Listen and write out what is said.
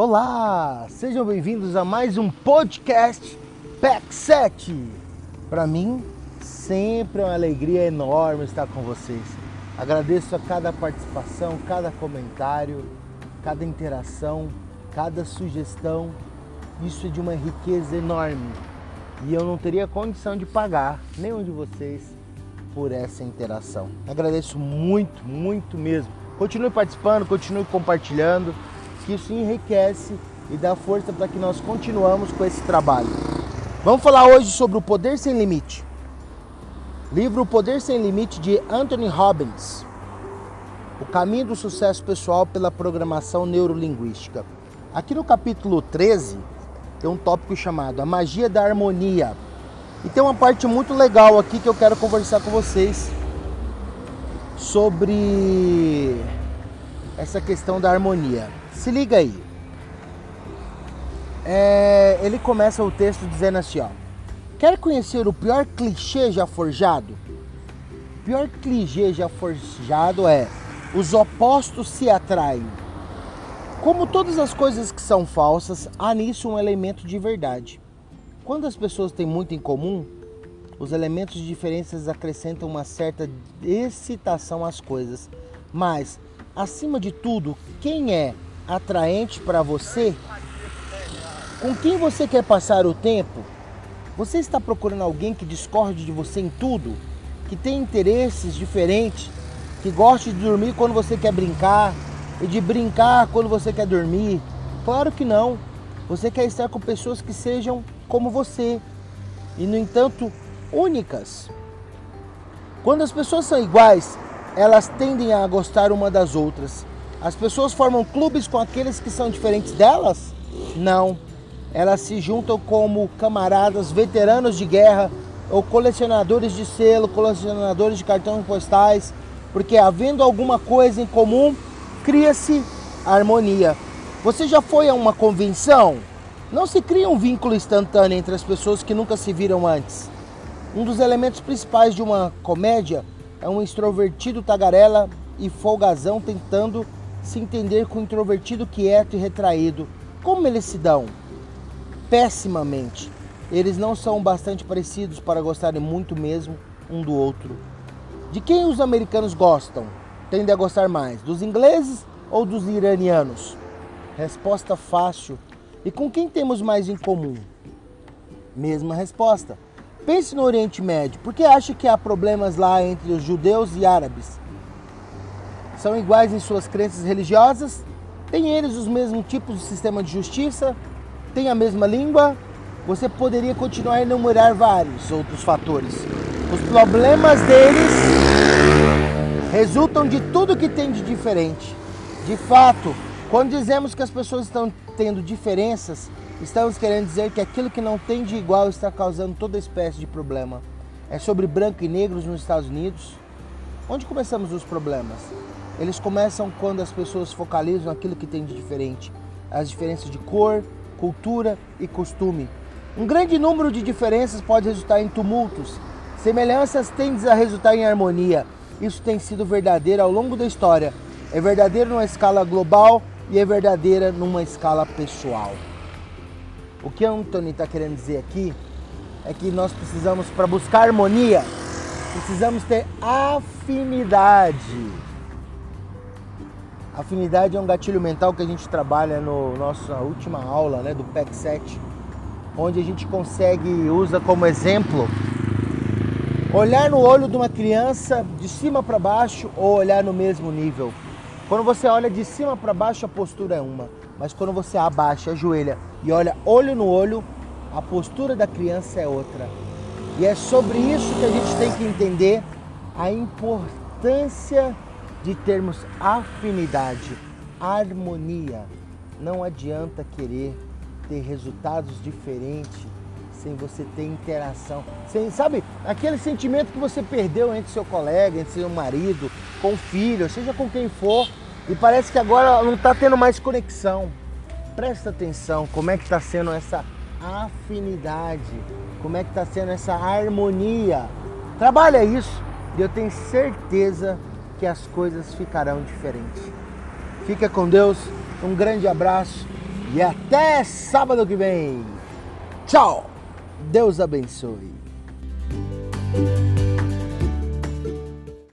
Olá, sejam bem-vindos a mais um podcast PEC 7. Para mim, sempre é uma alegria enorme estar com vocês. Agradeço a cada participação, cada comentário, cada interação, cada sugestão. Isso é de uma riqueza enorme e eu não teria condição de pagar nenhum de vocês por essa interação. Agradeço muito, muito mesmo. Continue participando, continue compartilhando que isso enriquece e dá força para que nós continuamos com esse trabalho. Vamos falar hoje sobre o Poder Sem Limite. Livro O Poder Sem Limite de Anthony Robbins. O caminho do sucesso pessoal pela programação neurolinguística. Aqui no capítulo 13 tem um tópico chamado A Magia da Harmonia. E tem uma parte muito legal aqui que eu quero conversar com vocês sobre essa questão da harmonia. Se liga aí. É, ele começa o texto dizendo assim, ó. Quer conhecer o pior clichê já forjado? O pior clichê já forjado é os opostos se atraem. Como todas as coisas que são falsas, há nisso um elemento de verdade. Quando as pessoas têm muito em comum, os elementos de diferenças acrescentam uma certa excitação às coisas. Mas, acima de tudo, quem é atraente para você? Com quem você quer passar o tempo? Você está procurando alguém que discorde de você em tudo? Que tem interesses diferentes? Que goste de dormir quando você quer brincar? E de brincar quando você quer dormir? Claro que não. Você quer estar com pessoas que sejam como você e, no entanto, únicas. Quando as pessoas são iguais, elas tendem a gostar uma das outras. As pessoas formam clubes com aqueles que são diferentes delas? Não. Elas se juntam como camaradas veteranos de guerra ou colecionadores de selo, colecionadores de cartões postais, porque havendo alguma coisa em comum, cria-se harmonia. Você já foi a uma convenção? Não se cria um vínculo instantâneo entre as pessoas que nunca se viram antes. Um dos elementos principais de uma comédia é um extrovertido tagarela e folgazão tentando se entender com introvertido quieto e retraído. Como eles se dão? Pessimamente. Eles não são bastante parecidos para gostarem muito mesmo um do outro. De quem os americanos gostam? Tendem a gostar mais, dos ingleses ou dos iranianos? Resposta fácil. E com quem temos mais em comum? Mesma resposta. Pense no Oriente Médio. Por que acha que há problemas lá entre os judeus e árabes? São iguais em suas crenças religiosas, têm eles os mesmos tipos de sistema de justiça, têm a mesma língua. Você poderia continuar a enumerar vários outros fatores. Os problemas deles resultam de tudo que tem de diferente. De fato, quando dizemos que as pessoas estão tendo diferenças, estamos querendo dizer que aquilo que não tem de igual está causando toda espécie de problema. É sobre branco e negros nos Estados Unidos. Onde começamos os problemas? Eles começam quando as pessoas focalizam aquilo que tem de diferente, as diferenças de cor, cultura e costume. Um grande número de diferenças pode resultar em tumultos. Semelhanças tendem a resultar em harmonia. Isso tem sido verdadeiro ao longo da história. É verdadeiro numa escala global e é verdadeira numa escala pessoal. O que Anthony está querendo dizer aqui é que nós precisamos, para buscar harmonia, precisamos ter afinidade. Afinidade é um gatilho mental que a gente trabalha no nossa última aula, né, do PEC 7, onde a gente consegue usa como exemplo olhar no olho de uma criança de cima para baixo ou olhar no mesmo nível. Quando você olha de cima para baixo, a postura é uma, mas quando você abaixa, ajoelha e olha olho no olho, a postura da criança é outra. E é sobre isso que a gente tem que entender a importância de termos afinidade, harmonia. Não adianta querer ter resultados diferentes sem você ter interação. Sem, sabe, aquele sentimento que você perdeu entre seu colega, entre seu marido, com o filho, seja com quem for, e parece que agora não está tendo mais conexão. Presta atenção como é que está sendo essa afinidade, como é que está sendo essa harmonia. Trabalha isso e eu tenho certeza que as coisas ficarão diferentes. Fica com Deus, um grande abraço E até sábado que vem. Tchau. Deus abençoe.